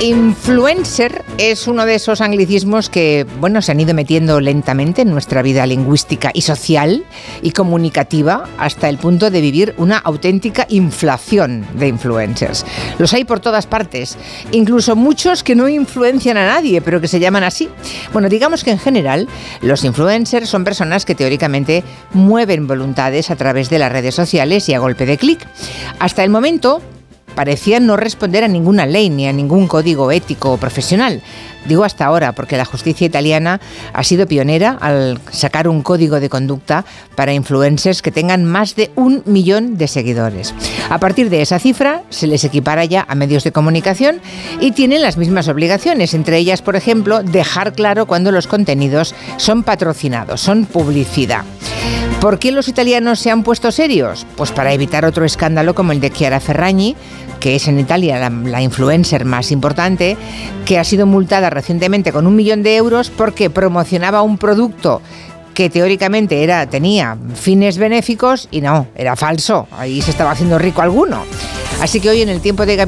Influencer es uno de esos anglicismos que, bueno, se han ido metiendo lentamente en nuestra vida lingüística y social y comunicativa hasta el punto de vivir una auténtica inflación de influencers. Los hay por todas partes, incluso muchos que no influencian a nadie, pero que se llaman así. Bueno, digamos que en general los influencers son personas que teóricamente mueven voluntades a través de las redes sociales y a golpe de clic. Hasta el momento, parecían no responder a ninguna ley ni a ningún código ético o profesional. Digo hasta ahora, porque la justicia italiana ha sido pionera al sacar un código de conducta para influencers que tengan más de un millón de seguidores. A partir de esa cifra, se les equipara ya a medios de comunicación y tienen las mismas obligaciones, entre ellas, por ejemplo, dejar claro cuando los contenidos son patrocinados, son publicidad. ¿Por qué los italianos se han puesto serios? Pues para evitar otro escándalo como el de Chiara Ferragni, que es en Italia la, influencer más importante, que ha sido multada recientemente con un millón de euros porque promocionaba un producto que teóricamente era, tenía fines benéficos y no, era falso. Ahí se estaba haciendo rico alguno. Así que hoy en el tiempo de